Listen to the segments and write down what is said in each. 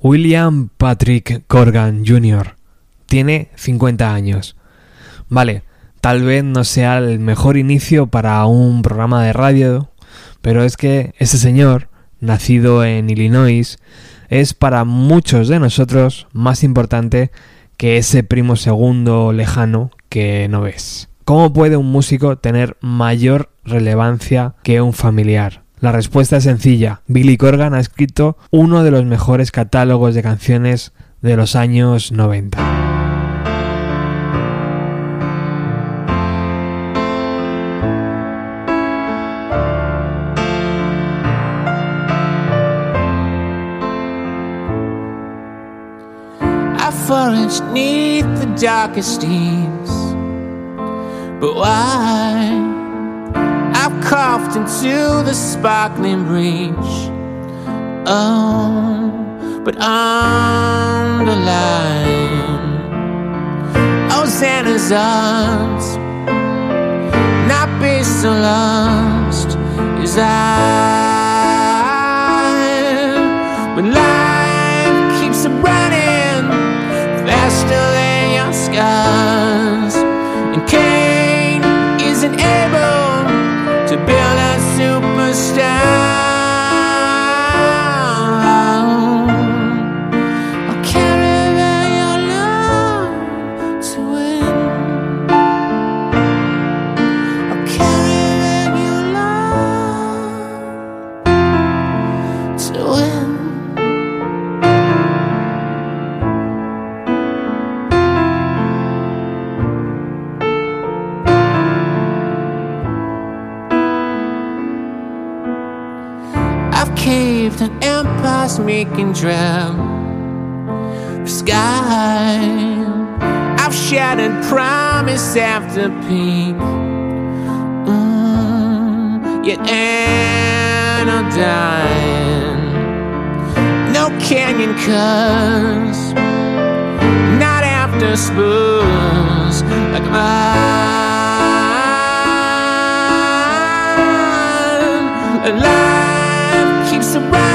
William Patrick Corgan Jr. Tiene 50 años. Vale, tal vez no sea el mejor inicio para un programa de radio, pero es que ese señor, nacido en Illinois, es para muchos de nosotros más importante que ese primo segundo lejano que no ves. ¿Cómo puede un músico tener mayor relevancia que un familiar? La respuesta es sencilla. Billy Corgan ha escrito uno de los mejores catálogos de canciones de los años 90. the darkest why? I've coughed into the sparkling breach. Oh, but on the line, Hosanna's oh, arms, not be so lost as I. superstar. The sky. I've shattered promise after peak. Mm, yet anodyne. No canyon cuts, Not after spoons like mine. Life keeps running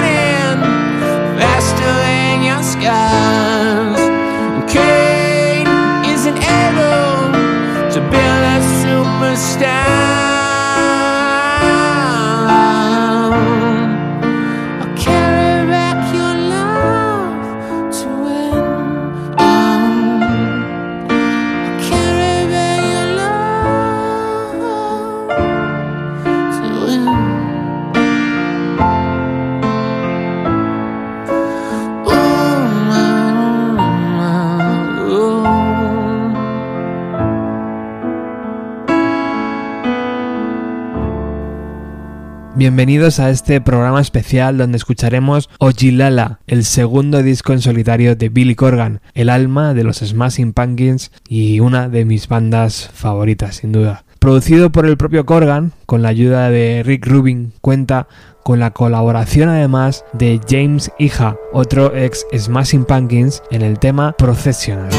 Bienvenidos a este programa especial donde escucharemos Ojilala, el segundo disco en solitario de Billy Corgan, el alma de los Smashing Pumpkins y una de mis bandas favoritas sin duda. Producido por el propio Corgan, con la ayuda de Rick Rubin, cuenta con la colaboración además de James Hija, otro ex Smashing Pumpkins, en el tema Processional.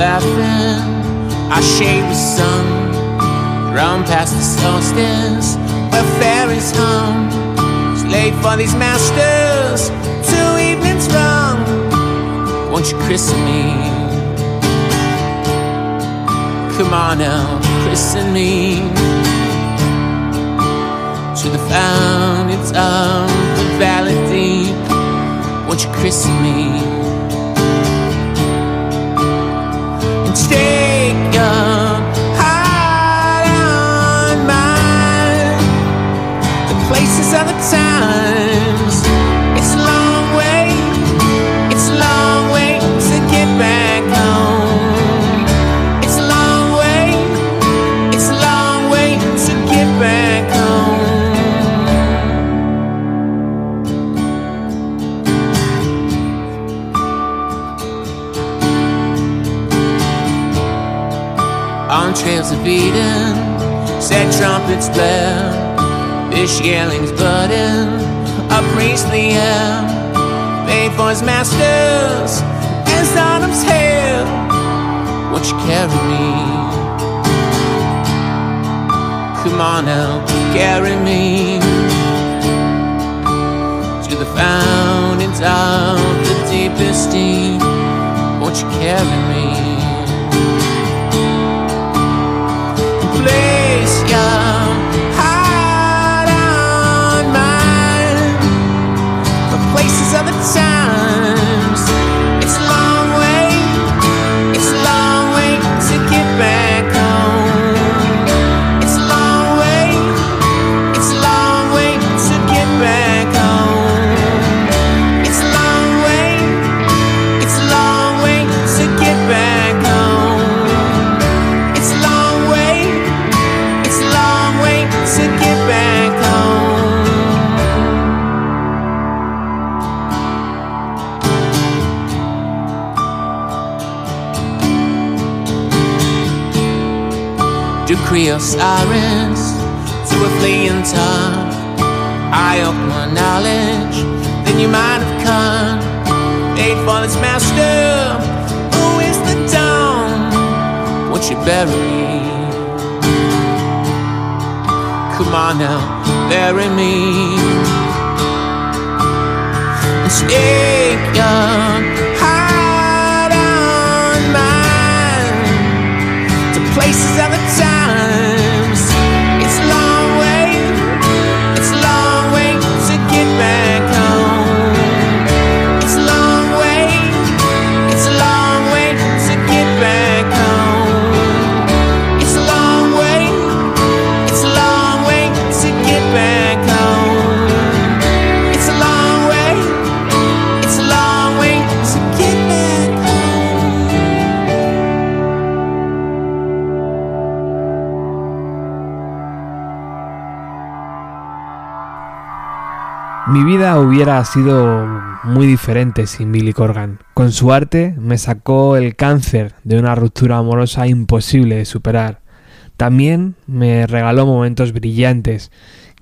Laughing. I shaved the sun, run past the solstice where fairies hum. Slave for these masters, two evenings wrong. Won't you christen me? Come on now, christen me to the fountains of the valley deep. Won't you christen me? Your of Eden, sad trumpets blare, fish yellings budding, a priestly air. for his masters and Sodom's hell. Won't you carry me? Come on now, carry me to the fountains of the deepest deep. Won't you carry me? Creole sirens to a fleeing tongue. I open my knowledge, then you might have come. Made for its master, who is the dawn? Won't you bury me? Come on now, bury me. And take your Mi vida hubiera sido muy diferente sin Billy Corgan. Con su arte me sacó el cáncer de una ruptura amorosa imposible de superar. También me regaló momentos brillantes,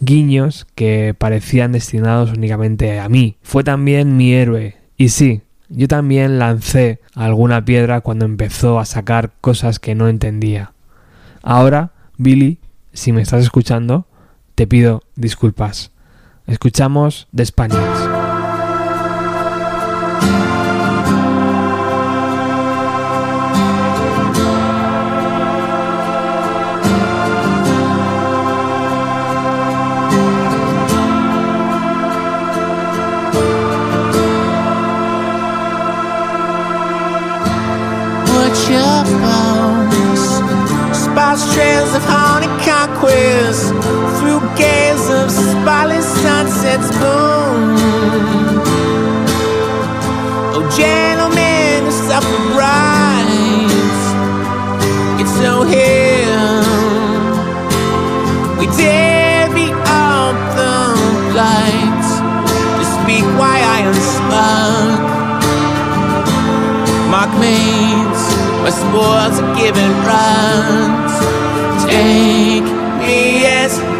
guiños que parecían destinados únicamente a mí. Fue también mi héroe. Y sí, yo también lancé alguna piedra cuando empezó a sacar cosas que no entendía. Ahora, Billy, si me estás escuchando, te pido disculpas. Escuchamos de Españoles. Of sunsets boom. Oh, gentlemen, who suffer brides, it's so here. We dare be out the lights to speak why I unspoke. Mark means my sports are giving runs. Take me as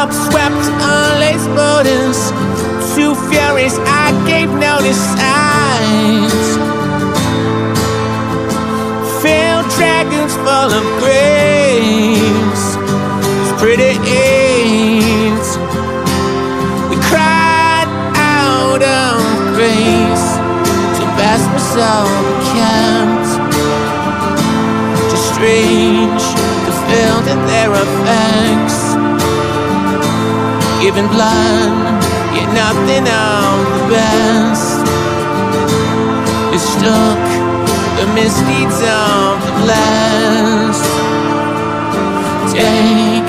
Up upswept, unlaced burdens. Too furious, I gave no signs. Filled dragons full of grace. Giving blood, yet nothing of the best. is stuck. the misdeeds of the blessed. Take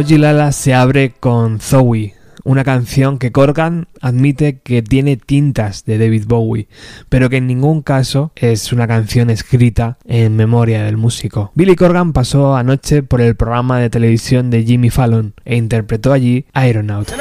Ojilala se abre con Zoe, una canción que Corgan admite que tiene tintas de David Bowie, pero que en ningún caso es una canción escrita en memoria del músico. Billy Corgan pasó anoche por el programa de televisión de Jimmy Fallon e interpretó allí Aeronaut.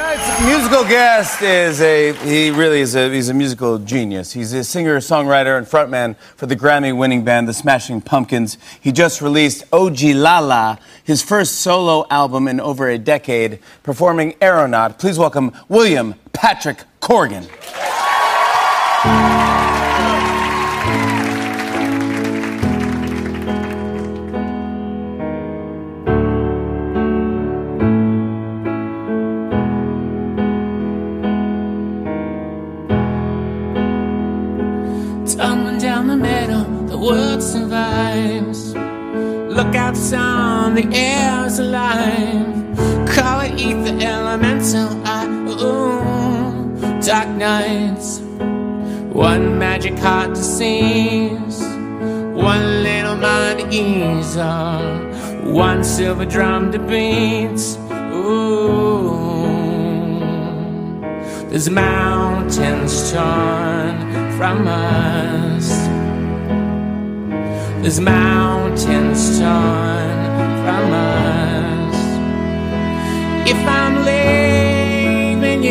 Musical guest is a he really is a he's a musical genius. He's a singer, songwriter, and frontman for the Grammy-winning band The Smashing Pumpkins. He just released Oji Lala, his first solo album in over a decade, performing Aeronaut. Please welcome William Patrick Corgan. Tumbling down the middle, the world survives. Look out, son, the air's alive. Nights. One magic heart to seize, one little mind to ease on, one silver drum to beat. Ooh. There's mountains torn from us. There's mountains torn from us. If I'm leaving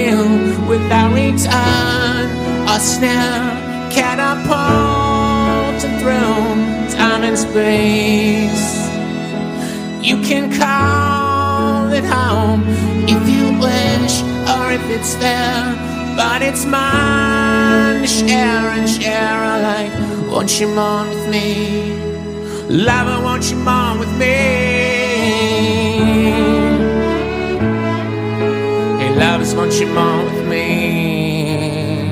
you without return, a snare catapulting through time and space. You can call it home if you wish, or if it's there. But it's mine to share and share alike. Won't you mourn with me? Lover, won't you mourn with me? Hey, lovers, won't you mourn with me?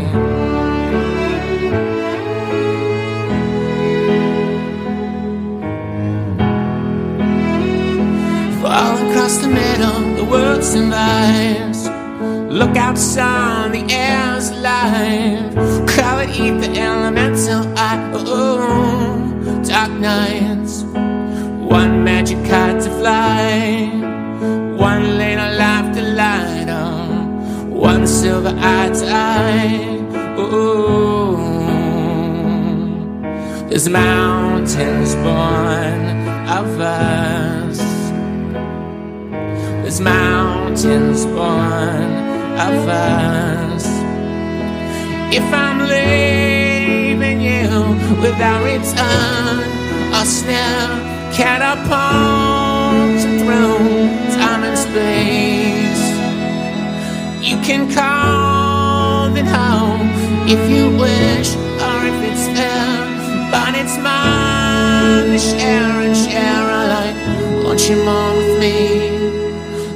Fall across the middle, the world survives. Look out, son, the air's alive. Call it ether, elemental, I, ooh, dark nights. One magic kite to fly, silver eye to. Ooh, there's mountains born of us. There's mountains born of us. If I'm leaving you without return, a snare catapult through time and space. You can call it home if you wish, or if it's there. But it's mine to share and share alike. Won't you mourn with me?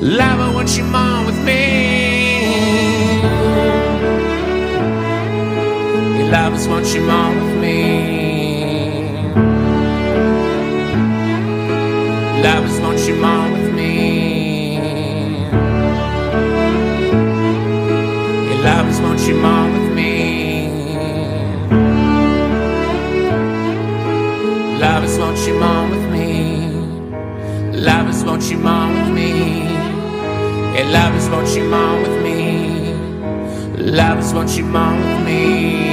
Lover, won't you mourn with me? Your lovers, won't you mourn with me? Lovers, won't you mourn you mourn with me. Lovers, won't you mourn with me? Lovers, won't you mourn with me? Yeah, lovers, won't you mourn with me? Lovers, won't you mourn with me?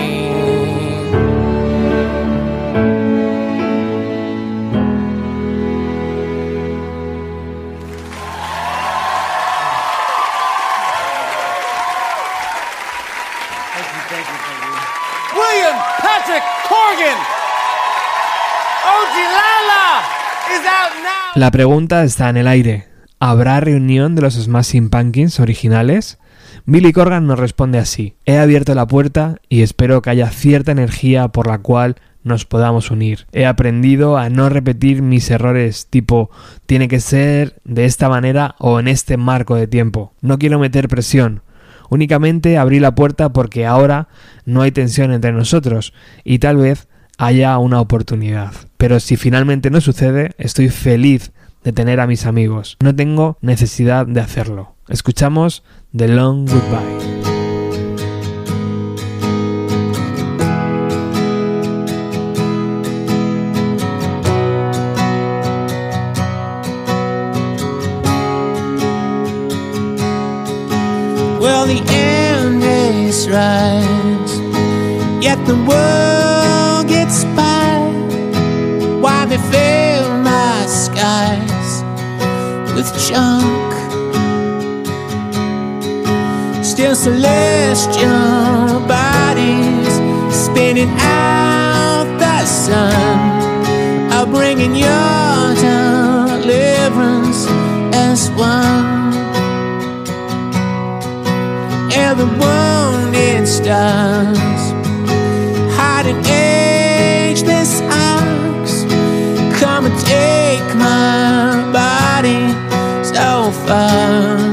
La pregunta está en el aire. ¿Habrá reunión de los Smashing Pumpkins originales? Billy Corgan nos responde así. He abierto la puerta y espero que haya cierta energía por la cual nos podamos unir. He aprendido a no repetir mis errores tipo tiene que ser de esta manera o en este marco de tiempo. No quiero meter presión. Únicamente abrí la puerta porque ahora no hay tensión entre nosotros y tal vez haya una oportunidad. Pero si finalmente no sucede, estoy feliz de tener a mis amigos. No tengo necesidad de hacerlo. Escuchamos The Long Goodbye. Well, the end is right, yet the world gets by. Why they fill my skies with junk? Still celestial bodies spinning out the sun are bringing your deliverance as one and the wounded stars hiding so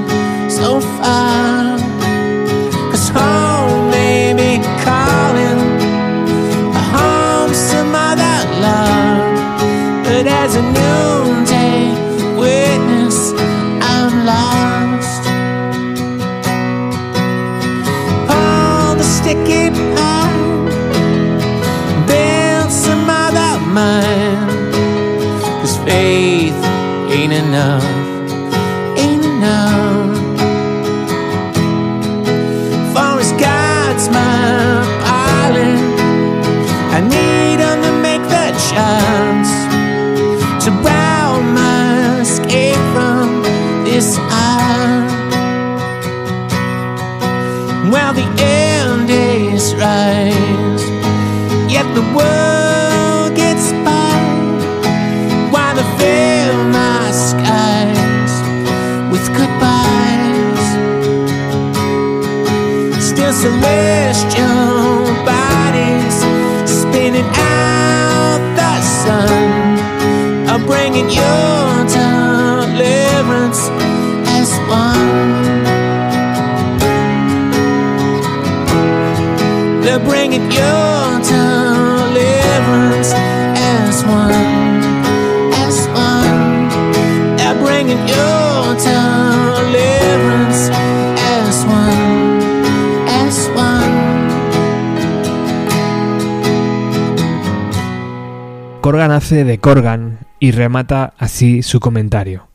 Corgan hace de Corgan y remata así su comentario.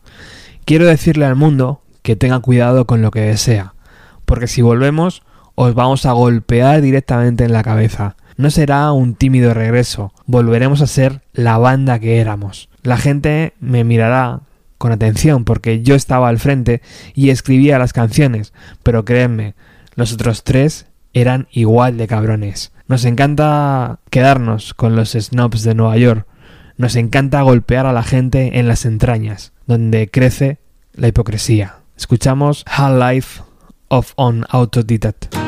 Quiero decirle al mundo que tenga cuidado con lo que desea, porque si volvemos os vamos a golpear directamente en la cabeza. No será un tímido regreso, volveremos a ser la banda que éramos. La gente me mirará con atención porque yo estaba al frente y escribía las canciones, pero créanme, los otros tres eran igual de cabrones. Nos encanta quedarnos con los snobs de Nueva York. Nos encanta golpear a la gente en las entrañas, donde crece la hipocresía. Escuchamos Half Life of an Autodidact.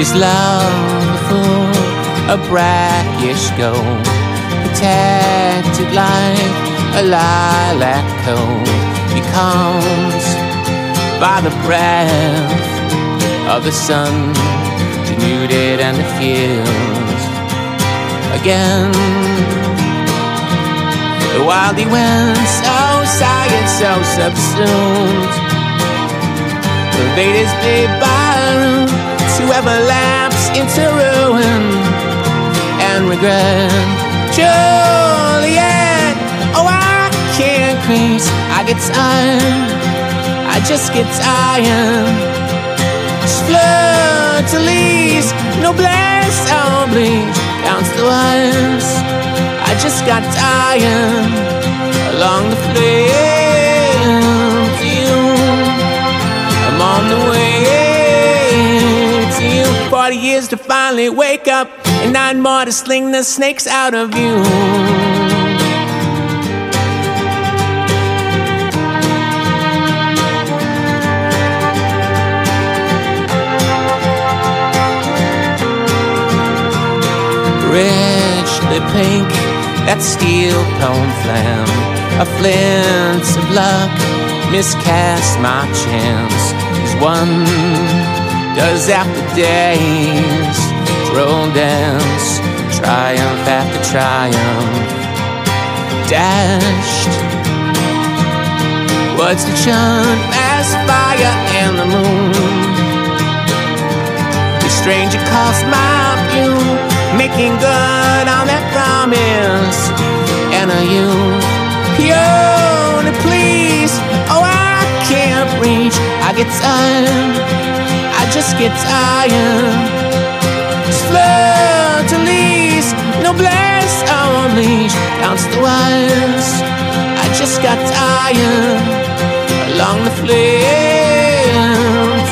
Is love full a brackish gold, protected like a lilac coat, becomes by the breath of the sun, denuded and diffused. again. While he went so tired, so subsumed, pervaded by to ever lapse into ruin and regret. Juliet, oh, I can't quit. I get tired, I just get tired. Fleur de lis, noblesse oblige, counts the ones. I just got tired along the flame Forty years to finally wake up, and nine more to sling the snakes out of you. richly pink, that steel cone flam, a flint of luck, miscast my chance. As one does after days, drone dance, triumph after triumph, dashed. What's the chant past fire and the moon? The stranger calls my view making good on that promise. And are you pure to please? Oh, I can't reach. I get tired. Just get tired. Fleur de lis, noblesse unleashed. Counts the wires. I just got tired along the flame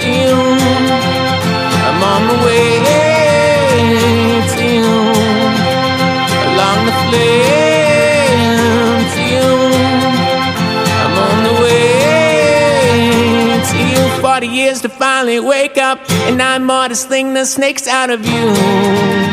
to. I'm on the way to you, along the flame. I'm on the way to you. Forty years to finally wake up, and nine more to sling the snakes out of you.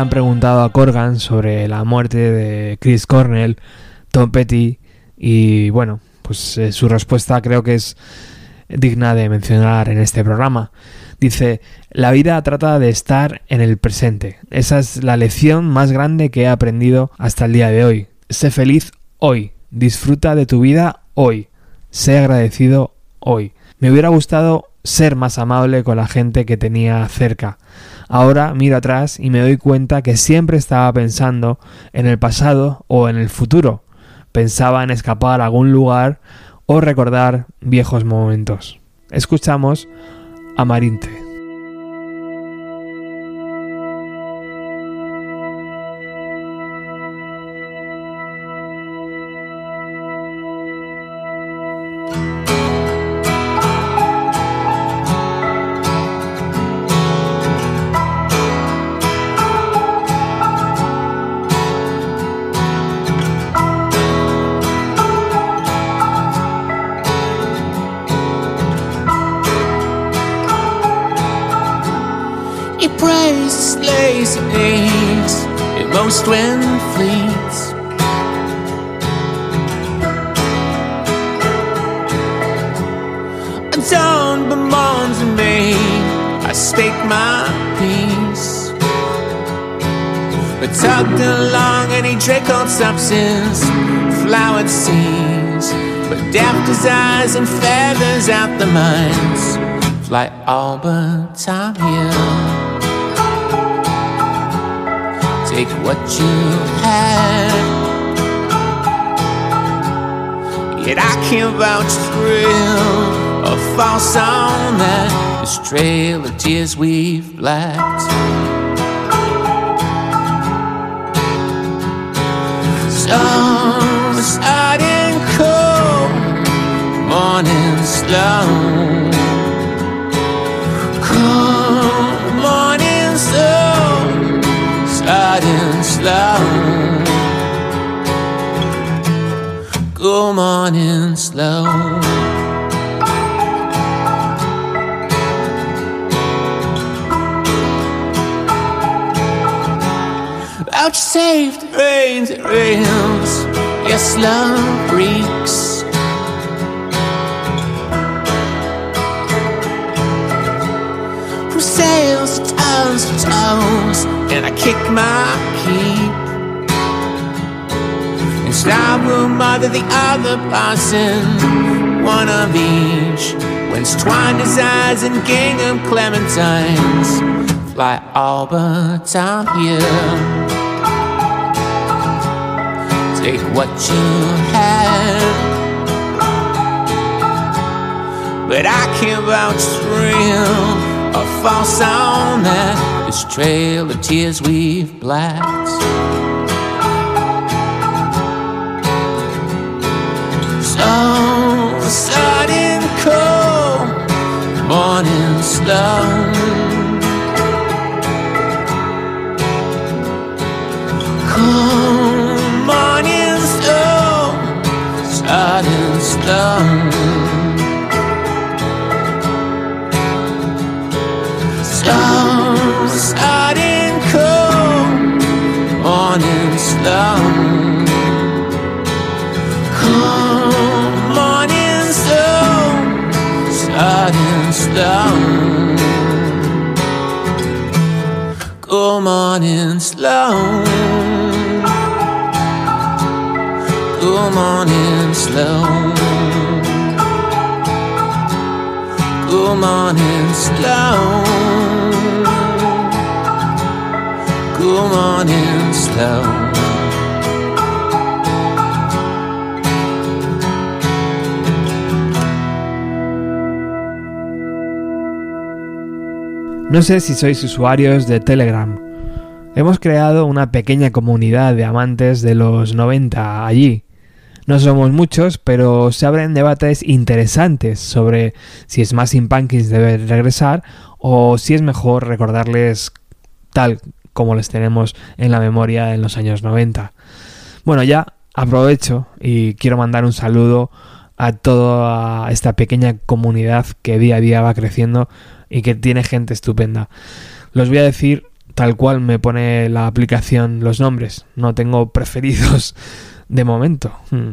Han preguntado a Corgan sobre la muerte de Chris Cornell, Tom Petty y bueno, pues eh, su respuesta creo que es digna de mencionar en este programa. Dice, la vida trata de estar en el presente. Esa es la lección más grande que he aprendido hasta el día de hoy. Sé feliz hoy. Disfruta de tu vida hoy. Sé agradecido hoy. Me hubiera gustado ser más amable con la gente que tenía cerca. Ahora miro atrás y me doy cuenta que siempre estaba pensando en el pasado o en el futuro. Pensaba en escapar a algún lugar o recordar viejos momentos. Escuchamos a Prays, slays, and hates in most wind fleets. And dawn bemoans me, I speak my peace. But tugged along any trickled substance, flowered seas. But daft desires and feathers out the minds fly all but time here. Take what you had. Yet I can't vouch for real or false on that. This trail of tears we've blacked. Storms hot and cold, mornings slow. Come slow. Good morning slow. Vouchsafe the rains, it rains. Yes, love reeks. Sails to toes to toes, and I kick my keep. And stop room mother the other parson, one of each. Whence twined his eyes and gingham clementines fly all but I'm here. Take what you have, but I can't vouch for real or false on that. This trail of tears we've blacked. So sudden cold, morning slow. Come morning morning slow. Come morning slow, sudden slow. Good morning, slow. Good morning, slow. Good morning, slow. Good morning, No sé si sois usuarios de Telegram. Hemos creado una pequeña comunidad de amantes de los 90 allí. No somos muchos, pero se abren debates interesantes sobre si es más Pumpkins debe regresar o si es mejor recordarles tal como les tenemos en la memoria en los años 90. Bueno, ya aprovecho y quiero mandar un saludo a toda esta pequeña comunidad que día a día va creciendo y que tiene gente estupenda. Los voy a decir tal cual me pone la aplicación los nombres. No tengo preferidos de momento. Hmm.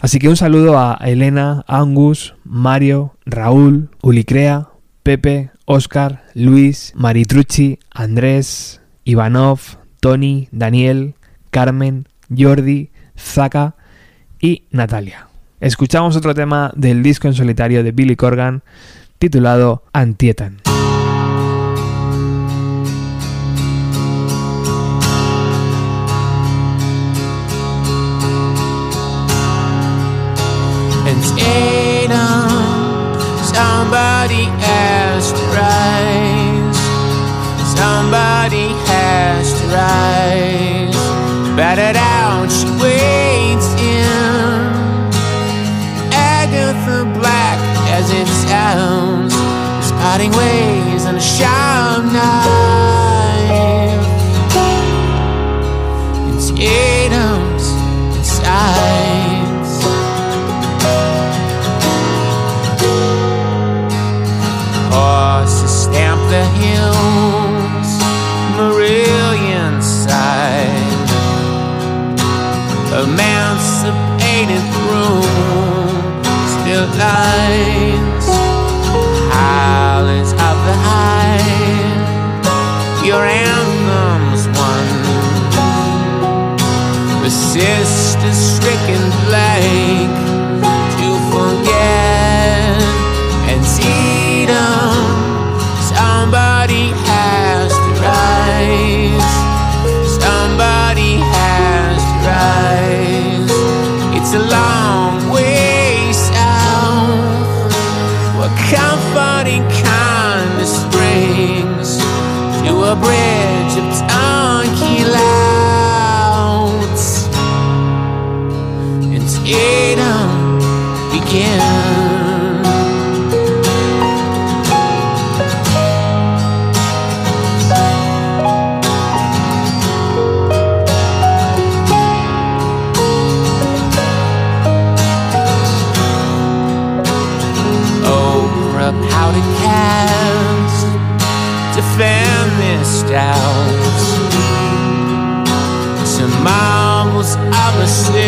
Así que un saludo a Elena, Angus, Mario, Raúl, Ulicrea, Pepe, Oscar, Luis, Maritrucci, Andrés, Ivanov, Tony, Daniel, Carmen, Jordi, Zaka y Natalia. Escuchamos otro tema del disco en solitario de Billy Corgan titulado Antietan. Battered out, she waits in. Agatha Black, as it sounds, is parting ways on a sharp knife. It's Tatum's lies. Highlands of the high, your anthem's one. The sisters stricken blank to forget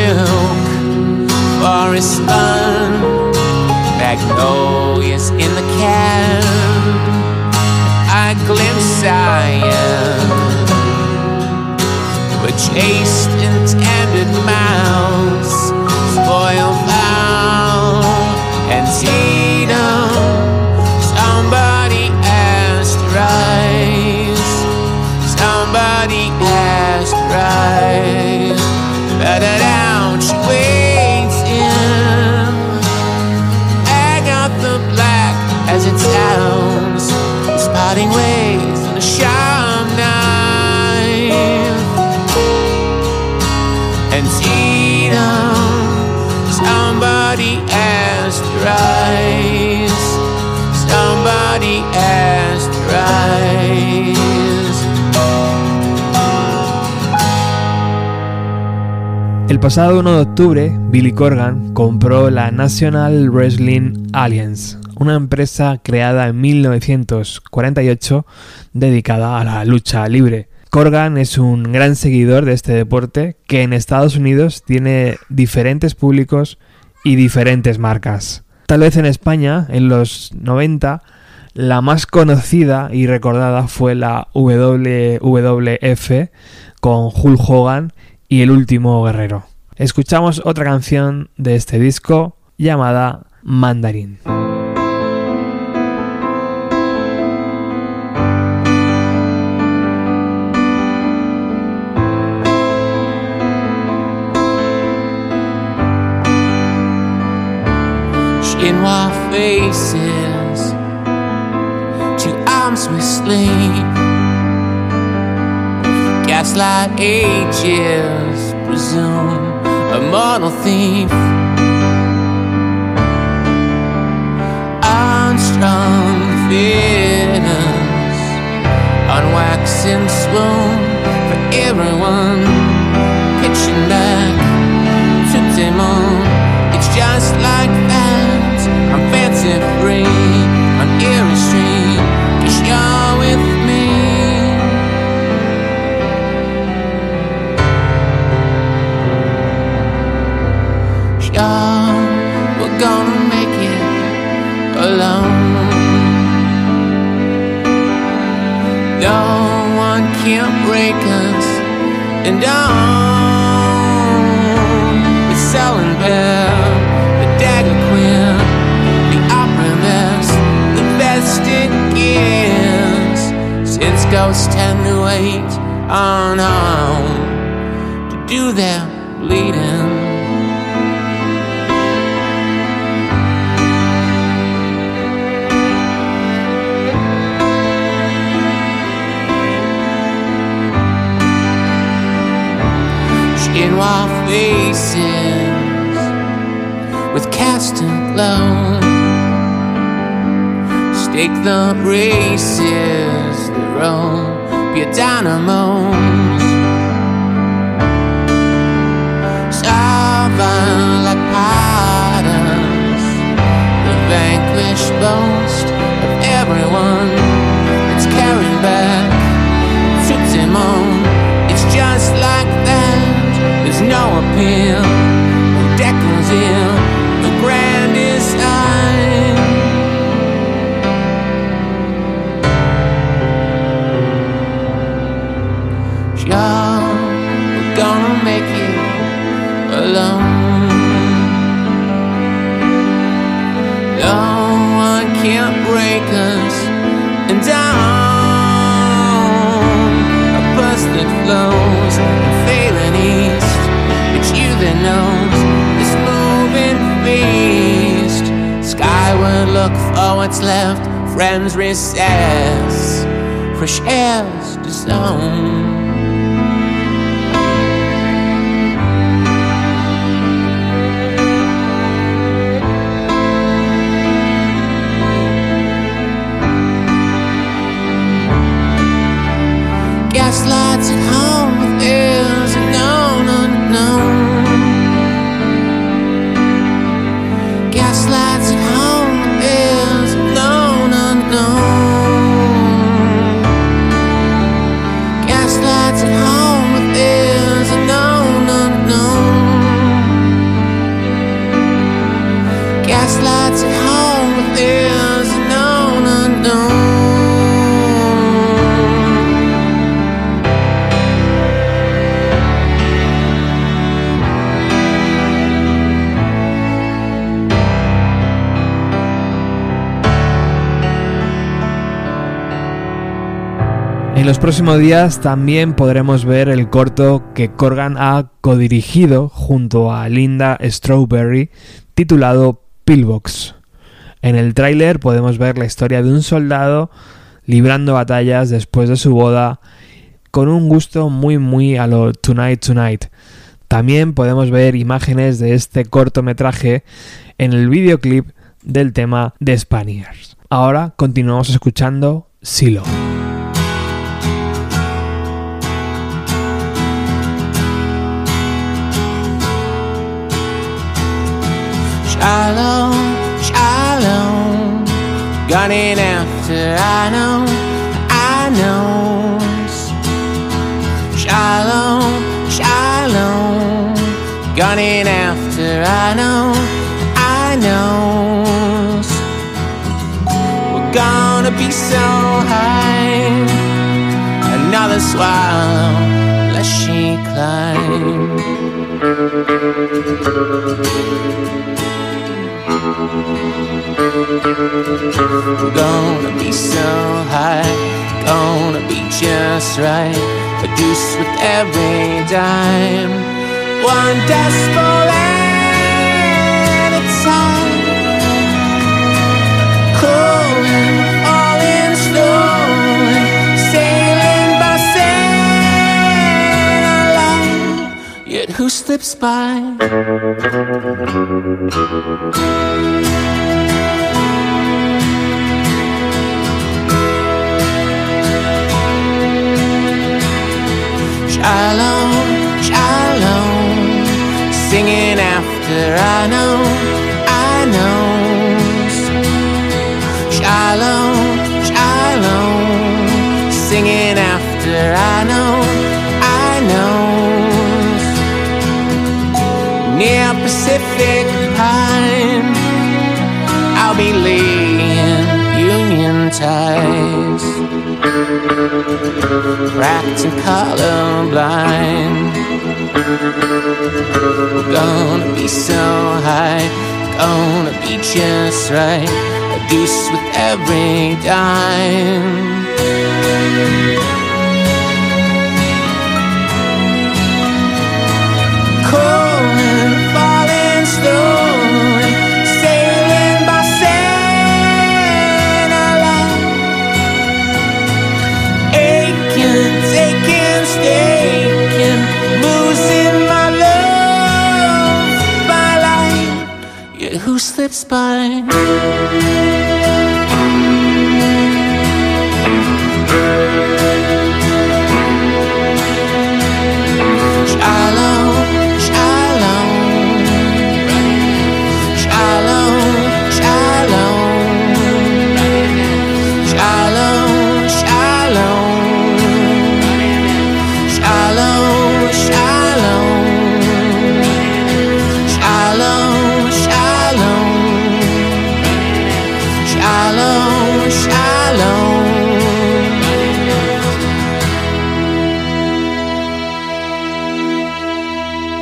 silk forest spun, magnolias in the can. I glimpse cyan, were chased and tended mouths, spoil foul and Tito. El pasado 1 de octubre, Billy Corgan compró la National Wrestling Alliance, una empresa creada en 1948 dedicada a la lucha libre. Corgan es un gran seguidor de este deporte que en Estados Unidos tiene diferentes públicos y diferentes marcas. Tal vez en España, en los 90, la más conocida y recordada fue la WWF con Hulk Hogan y El último guerrero. Escuchamos otra canción de este disco llamada Mandarin. Chinois faces, two arms with sleep. Gaslight ages, presume mortal thief. Unstrung feelings, on wax and swoon for everyone. Pitching back to Timon. It's just like that. I'm fancy free one can break us, and on the selling bell, the dagger queen, the opera mess, the best it gives. Since ghosts tend to wait on home to do their bleeding. Chinois faces with casting glow. Stake the races, the row, pure dynamos. Sovereign like the vanquished boast of everyone ill, the grandest. Sure, we're gonna make it alone. No one can break us, look for what's left. Friends recess, fresh air's to zone. Próximos días también podremos ver el corto que Corgan ha codirigido junto a Linda Strawberry titulado Pillbox. En el tráiler podemos ver la historia de un soldado librando batallas después de su boda con un gusto muy muy a lo Tonight Tonight. También podemos ver imágenes de este cortometraje en el videoclip del tema The Spaniards. Ahora continuamos escuchando Silo. Shalom, shalom, gunning after I know, I know. Shalom, shalom, gunning after I know, I know. We're gonna be so high, another swallow, lest she climb. Gonna be so high, gonna be just right. A with every dime. One decibel at a time. Who slips by? Shalom, shalom, singing after I know, I know. Shalom, shalom, singing after I know, Pacific Pine, I'll be laying Union ties cracked and colorblind. Gonna be so high, gonna be just right. A deuce with every dime. Cold slips by?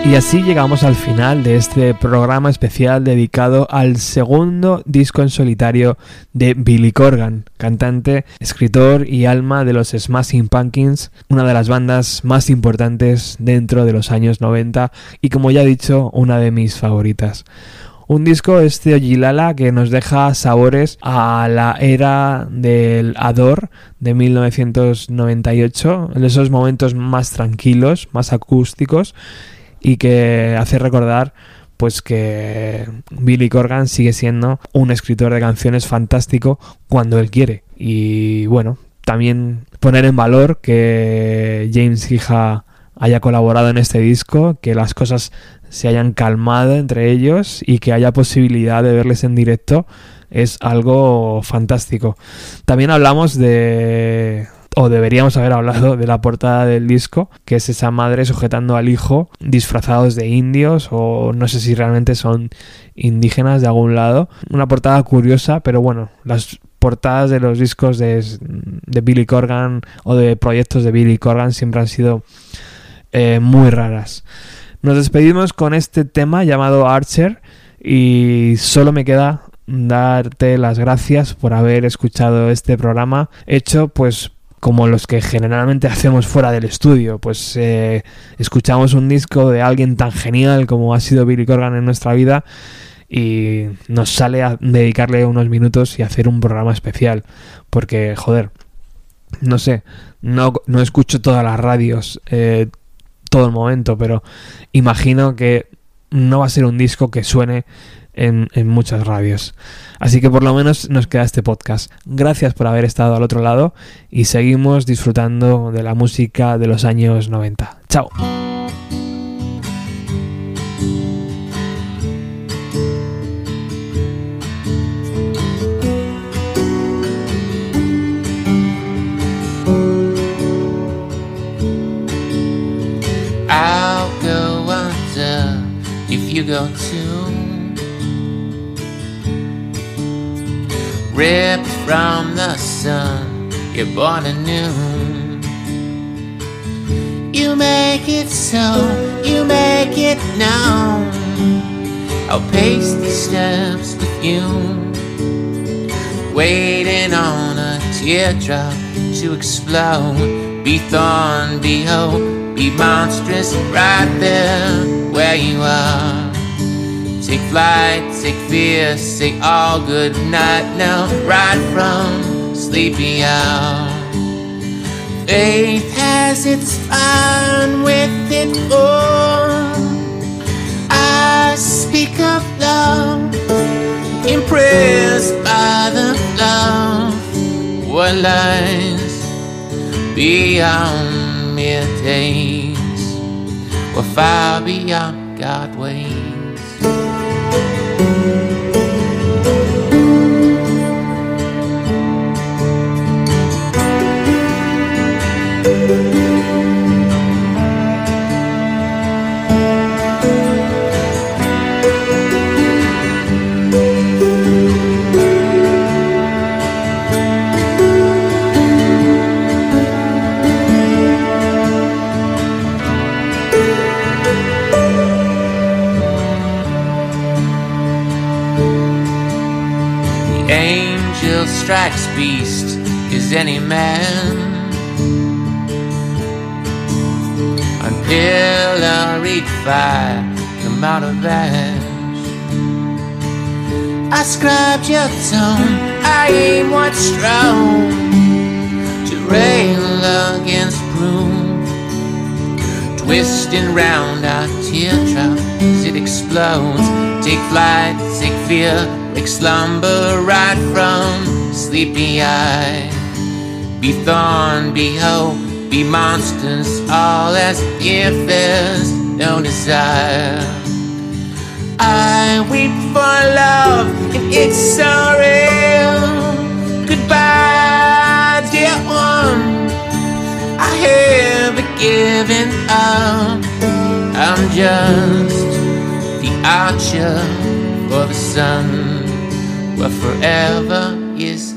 Y así llegamos al final de este programa especial dedicado al segundo disco en solitario de Billy Corgan, cantante, escritor y alma de los Smashing Pumpkins, una de las bandas más importantes dentro de los años 90 y como ya he dicho, una de mis favoritas. Un disco este Ojilala que nos deja sabores a la era del Ador de 1998, en esos momentos más tranquilos, más acústicos y que hace recordar pues que Billy Corgan sigue siendo un escritor de canciones fantástico cuando él quiere. Y bueno también poner en valor que James Hija haya colaborado en este disco que las cosas se hayan calmado entre ellos y que haya posibilidad de verles en directo es algo fantástico. También hablamos de o deberíamos haber hablado de la portada del disco, que es esa madre sujetando al hijo disfrazados de indios o no sé si realmente son indígenas de algún lado. Una portada curiosa, pero bueno, las portadas de los discos de, de Billy Corgan o de proyectos de Billy Corgan siempre han sido eh, muy raras. Nos despedimos con este tema llamado Archer y solo me queda darte las gracias por haber escuchado este programa hecho pues como los que generalmente hacemos fuera del estudio. Pues eh, escuchamos un disco de alguien tan genial como ha sido Billy Corgan en nuestra vida y nos sale a dedicarle unos minutos y hacer un programa especial. Porque, joder, no sé, no, no escucho todas las radios eh, todo el momento, pero imagino que no va a ser un disco que suene en, muchas radios. Así que por lo menos nos queda este podcast. Gracias por haber estado al otro lado y seguimos disfrutando de la música de los años 90. Chao. Too. Ripped from the sun, you're born anew. You make it so, you make it known. I'll pace the steps with you, waiting on a teardrop to explode. Be thorn, be hope, be monstrous right there where you are. Take flight, take fear, say all good night now, right from sleepy hour. Faith has its fun with it all. I speak of love, impressed by the love. What lies beyond mere days, or far beyond God ways. Strikes beast is any man. Unpilloried fire come out of ash I scribed your tone, I aim what's strong To rail against broom. Twisting round our teardrop as it explodes. Take flight, take fear, break slumber right from sleepy eye. Be thorn, be hope, be monsters All as if there's no desire. I weep for love and it's so real. Goodbye, dear one. I have given up. I'm just the archer for the sun, where forever is.